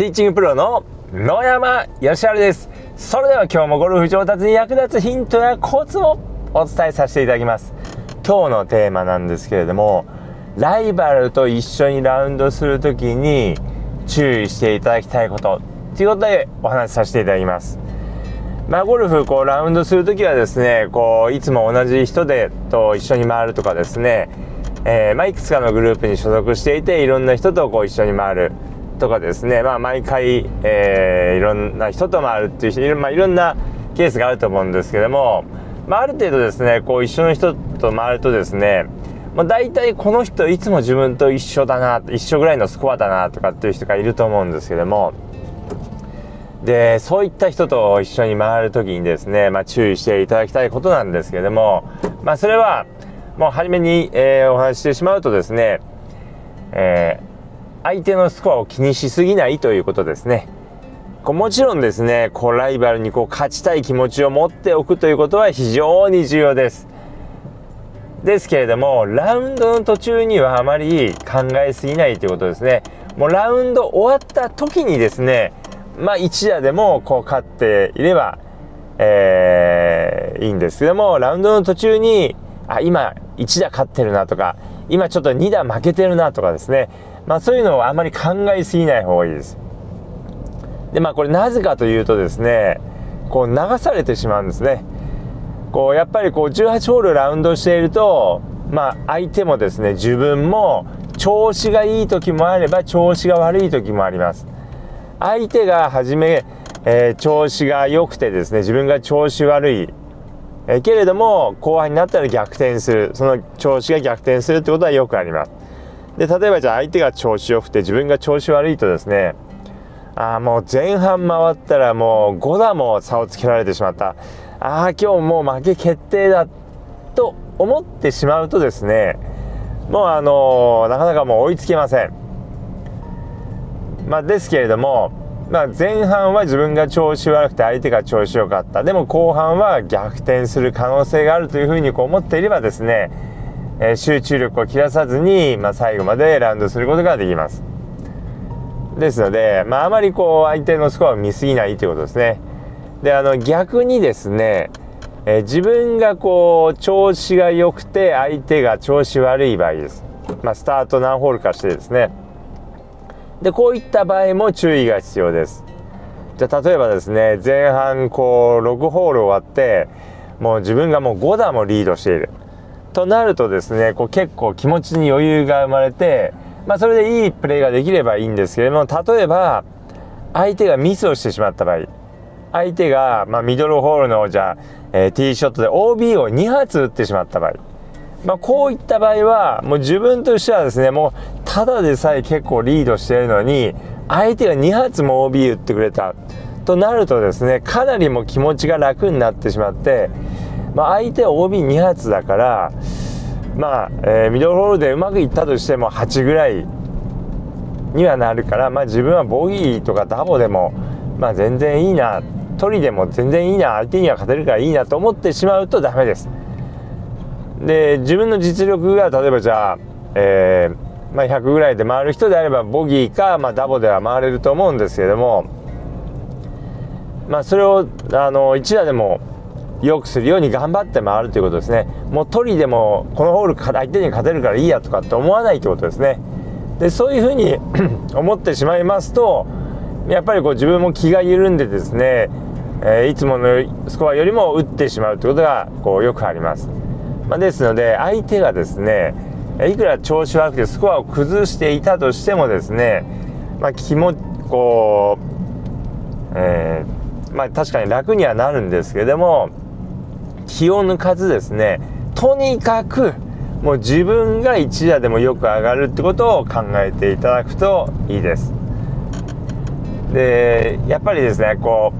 ティーチングプロの野山義晴です。それでは今日もゴルフ上達に役立つヒントやコツをお伝えさせていただきます。今日のテーマなんですけれどもライバルと一緒にラウンドする時に注意していただきたいことということでお話しさせていただきます。まあ、ゴルフこうラウンドする時はですねこういつも同じ人でと一緒に回るとかですね、えー、まあ、いくつかのグループに所属していていろんな人とこう一緒に回る。とかですね、まあ、毎回、えー、いろんな人と回るっていう人、まあ、いろんなケースがあると思うんですけども、まあ、ある程度ですねこう一緒の人と回るとですねまあ、大体この人いつも自分と一緒だな一緒ぐらいのスコアだなとかっていう人がいると思うんですけどもでそういった人と一緒に回る時にですね、まあ、注意していただきたいことなんですけども、まあ、それはもう初めに、えー、お話ししてしまうとですね、えー、相手のスコアを気にしすぎないということですね。こうもちろんですねこうライバルにこう勝ちたい気持ちを持っておくということは非常に重要です。ですけれどもラウンドの途中にはあまり考えすぎないということですね。もうラウンド終わった時にですねまあ、1打でもこう勝っていれば、えー、いいんですけどもラウンドの途中にあ今1打勝ってるなとか今ちょっと2打負けてるなとかですね、まあ、そういうのをあまり考えすぎない方がいいです。でまあこれなぜかというとですねこう流されてしまうんですね。こうやっぱりこう18ホールラウンドしているとまあ相手もですね自分も調子がいい時もあれば調子が悪い時もあります。相手が初め、えー、調子が良くてですね自分が調子悪い、えー、けれども後半になったら逆転するその調子が逆転するってことはよくありますで例えばじゃあ相手が調子良くて自分が調子悪いとですねああもう前半回ったらもう5打も差をつけられてしまった。ああ今日もう負け決定だと思ってしまうとですねもうあのー、なかなかもう追いつけません。まあ、ですけれども、まあ、前半は自分が調子悪くて相手が調子良かった。でも後半は逆転する可能性があるというふうにこう思っていればですね、え、集中力を切らさずに、まあ、最後までラウンドすることができます。ですので、まあ、あまりこう相手のスコアを見すぎないということですね。であの逆にですね、えー、自分がこう調子が良くて相手が調子悪い場合です、まあ、スタート何ホールかしてですね。でこういった場合も注意が必要です。じゃあ例えばですね前半こう6ホール終わってもう自分がもう5打もリードしている。となるとですねこう結構気持ちに余裕が生まれて、まあ、それでいいプレーができればいいんですけれども例えば相手がミスをしてしまった場合相手が、まあ、ミドルホールのじゃあ、えー、ティーショットで OB を2発打ってしまった場合まあ、こういった場合はもう自分としてはですねもうただでさえ結構リードしているのに相手が2発も OB 打ってくれたとなるとですねかなりも気持ちが楽になってしまって、まあ、相手は OB2 発だからまあ、えー、ミドルホールでうまくいったとしても8ぐらいにはなるから、まあ、自分はボギーとかダボでも、まあ、全然いいな取りでも全然いいな相手には勝てるからいいなと思ってしまうとダメです。で自分の実力が例えばじゃあ、えー、まあ、100ぐらいで回る人であればボギーか、まあ、ダボでは回れると思うんですけども、まあ、それをあの1打でも良くするように頑張って回るということですね。もう取りでもこのホール相手に勝てるからいいやとかって思わないということですね。でそういうふうに 思ってしまいますとやっぱりこう自分も気が緩んでですね、えー、いつものスコアよりも打ってしまうということがこうよくあります。まあ、ですので相手がですねいくら調子悪くてスコアを崩していたとしてもですね、まあ、気もこう、えー、まあ、確かに楽にはなるんですけれども気を抜かずですねとにかくもう自分が一打でもよく上がるってことを考えていただくといいです。でやっぱりですねこ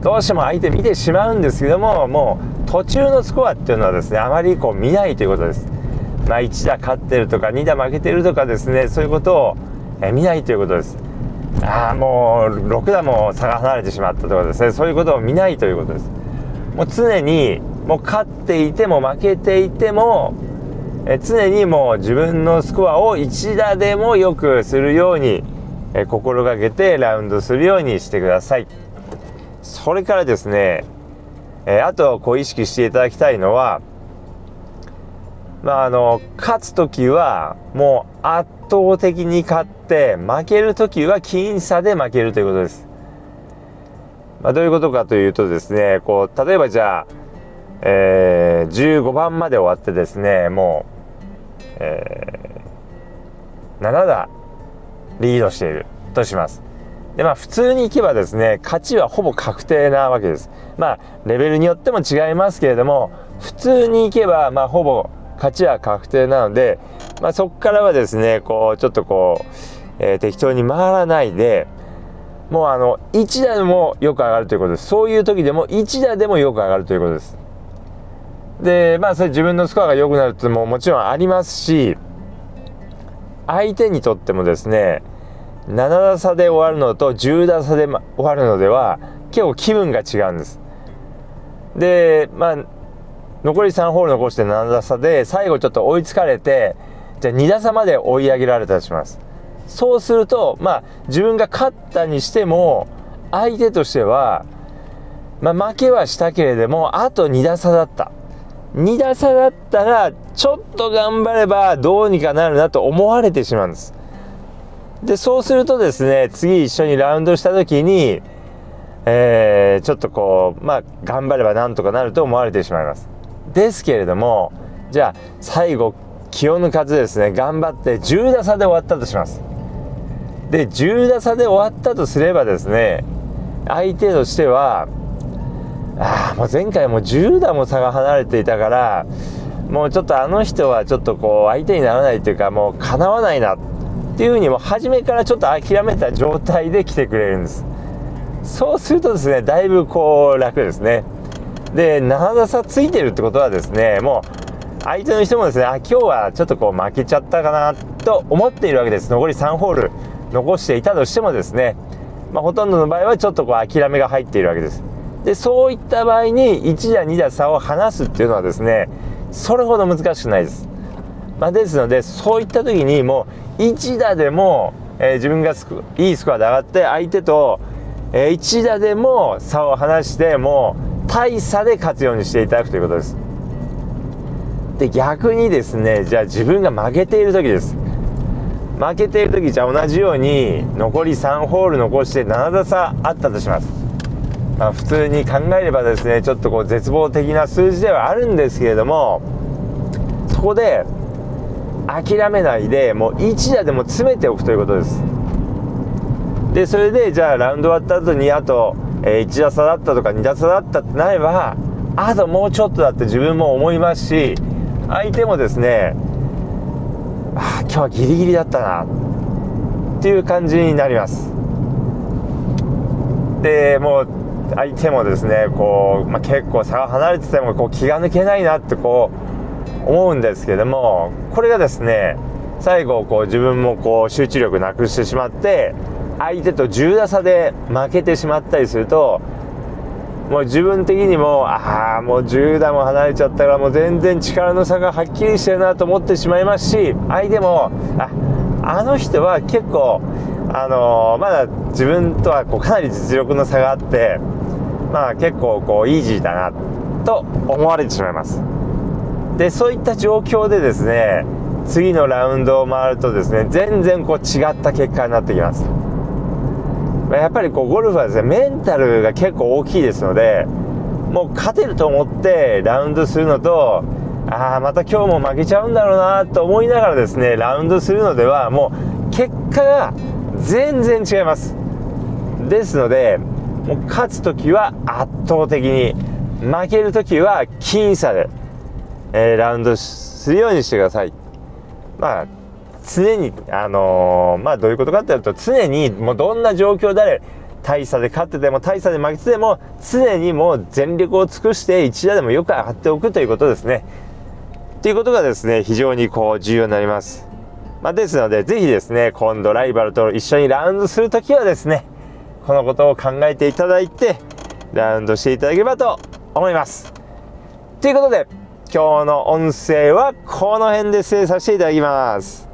うどうしても相手見てしまうんですけどももう途中のスコアっていうのはですねあまりこう見ないということです。まあ、1打勝ってるとか2打負けてるとかですねそういうことを、え見ないということです。ああもう6打も差が離れてしまったとかですねそういうことを見ないということです。もう常にもう勝っていても負けていてもえ常にもう自分のスコアを1打でも良くするようにえ心がけてラウンドするようにしてください。それからですね、えあとこう意識していただきたいのはまああの勝つ時はもう圧倒的に勝って負ける時は僅差で負けるということです、まあ、どういうことかというとですねこう例えばじゃあ、えー、15番まで終わってですねもう、えー、7打リードしているとします。でまあ普通にいけばですね勝ちはほぼ確定なわけです。まあレベルによっても違いますけれども普通にいけばまあほぼ勝ちは確定なので、まあ、そこからはですねこうちょっとこう、えー、適当に回らないでもうあの1打でもよく上がるということですそういう時でも1打でもよく上がるということですでまあそれ自分のスコアが良くなるってももちろんありますし相手にとってもですね7打差で終わるのと10打差で終わるのでは結構気分が違うんです。でまあ残り3ホール残して7打差で最後ちょっと追いつかれてじゃあ2打差まで追い上げられたとします。そうするとまあ自分が勝ったにしても相手としては、まあ、負けはしたけれどもあと2打差だった。2打差だったらちょっと頑張ればどうにかなるなと思われてしまうんです。でそうするとですね次一緒にラウンドした時に、えー、ちょっとこうまあ頑張ればなんとかなると思われてしまいます。ですけれどもじゃあ最後気を抜かずですね頑張って10打差で終わったとします。で10打差で終わったとすればですね相手としてはああもう前回も10打も差が離れていたからもうちょっとあの人はちょっとこう相手にならないというかもうかなわないなっていうふうにも初めからちょっと諦めた状態で来てくれるんです。そうするとですねだいぶこう楽ですね。で7打差ついてるってことはですねもう相手の人もですねあ今日はちょっとこう負けちゃったかなと思っているわけです。残り3ホール残していたとしてもですね、まあ、ほとんどの場合はちょっとこう諦めが入っているわけです。でそういった場合に1打2打差を離すっていうのはですねそれほど難しくないです、まあ、ですのでそういった時にもう1打でも、えー、自分がいいスコアで上がって相手と、えー、1打でも差を離してもう大差で勝つようにしていただくということです。で逆にですねじゃあ自分が負けている時です。負けている時じゃあ同じように残り3ホール残して7打差あったとします。まあ、普通に考えればですねちょっとこう絶望的な数字ではあるんですけれどもそこで諦めないでもう1打でも詰めておくということです。でそれでじゃあラウンド終わった後にあと、え1打差だったとか2打差だったってなればあともうちょっとだって自分も思いますし相手もですねあ今日はギリギリだったなっていう感じになります。でもう相手もですねこう、まあ、結構差が離れててもこう気が抜けないなってこう思うんですけどもこれがですね最後こう自分もこう集中力なくしてしまって相手と10打差で負けてしまったりするともう自分的にもああもう10打も離れちゃったからもう全然力の差がはっきりしてるなと思ってしまいますし相手もああの人は結構あのー、まだ自分とはこうかなり実力の差があってまあ結構こうイージーだなと思われてしまいます。でそういった状況でですね次のラウンドを回るとですね全然こう違った結果になってきます。まやっぱりこうゴルフはですねメンタルが結構大きいですのでもう勝てると思ってラウンドするのとああまた今日も負けちゃうんだろうなと思いながらですねラウンドするのではもう結果が全然違います。ですのでもう勝つ時は圧倒的に負ける時は僅差で、えー、ラウンドするようにしてくださいまあ常にあのー、まあどういうことかっていうと常にもうどんな状況であれ大差で勝ってても大差で負けてても常にもう全力を尽くして一打でもよく上がっておくということですね。ということがですね非常にこう重要になります。まあ、ですのでぜひですね今度ライバルと一緒にラウンドするときはですねこのことを考えていただいてラウンドしていただければと思います。ということで今日の音声はこの辺で失礼させていただきます。